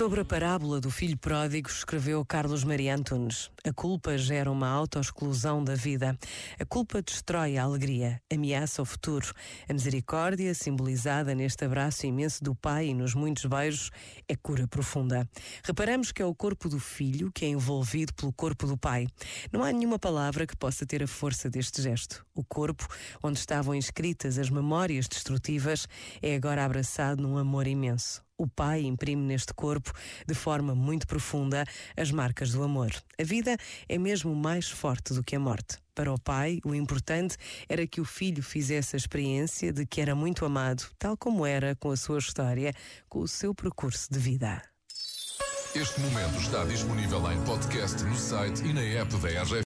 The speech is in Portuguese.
Sobre a parábola do filho pródigo, escreveu Carlos Maria Antunes. A culpa gera uma autoexclusão da vida. A culpa destrói a alegria, ameaça o futuro. A misericórdia, simbolizada neste abraço imenso do pai e nos muitos beijos, é cura profunda. Reparamos que é o corpo do filho que é envolvido pelo corpo do pai. Não há nenhuma palavra que possa ter a força deste gesto. O corpo, onde estavam inscritas as memórias destrutivas, é agora abraçado num amor imenso o pai imprime neste corpo, de forma muito profunda, as marcas do amor. A vida é mesmo mais forte do que a morte. Para o pai, o importante era que o filho fizesse a experiência de que era muito amado, tal como era com a sua história, com o seu percurso de vida. Este momento está disponível em podcast no site e na app da RGF.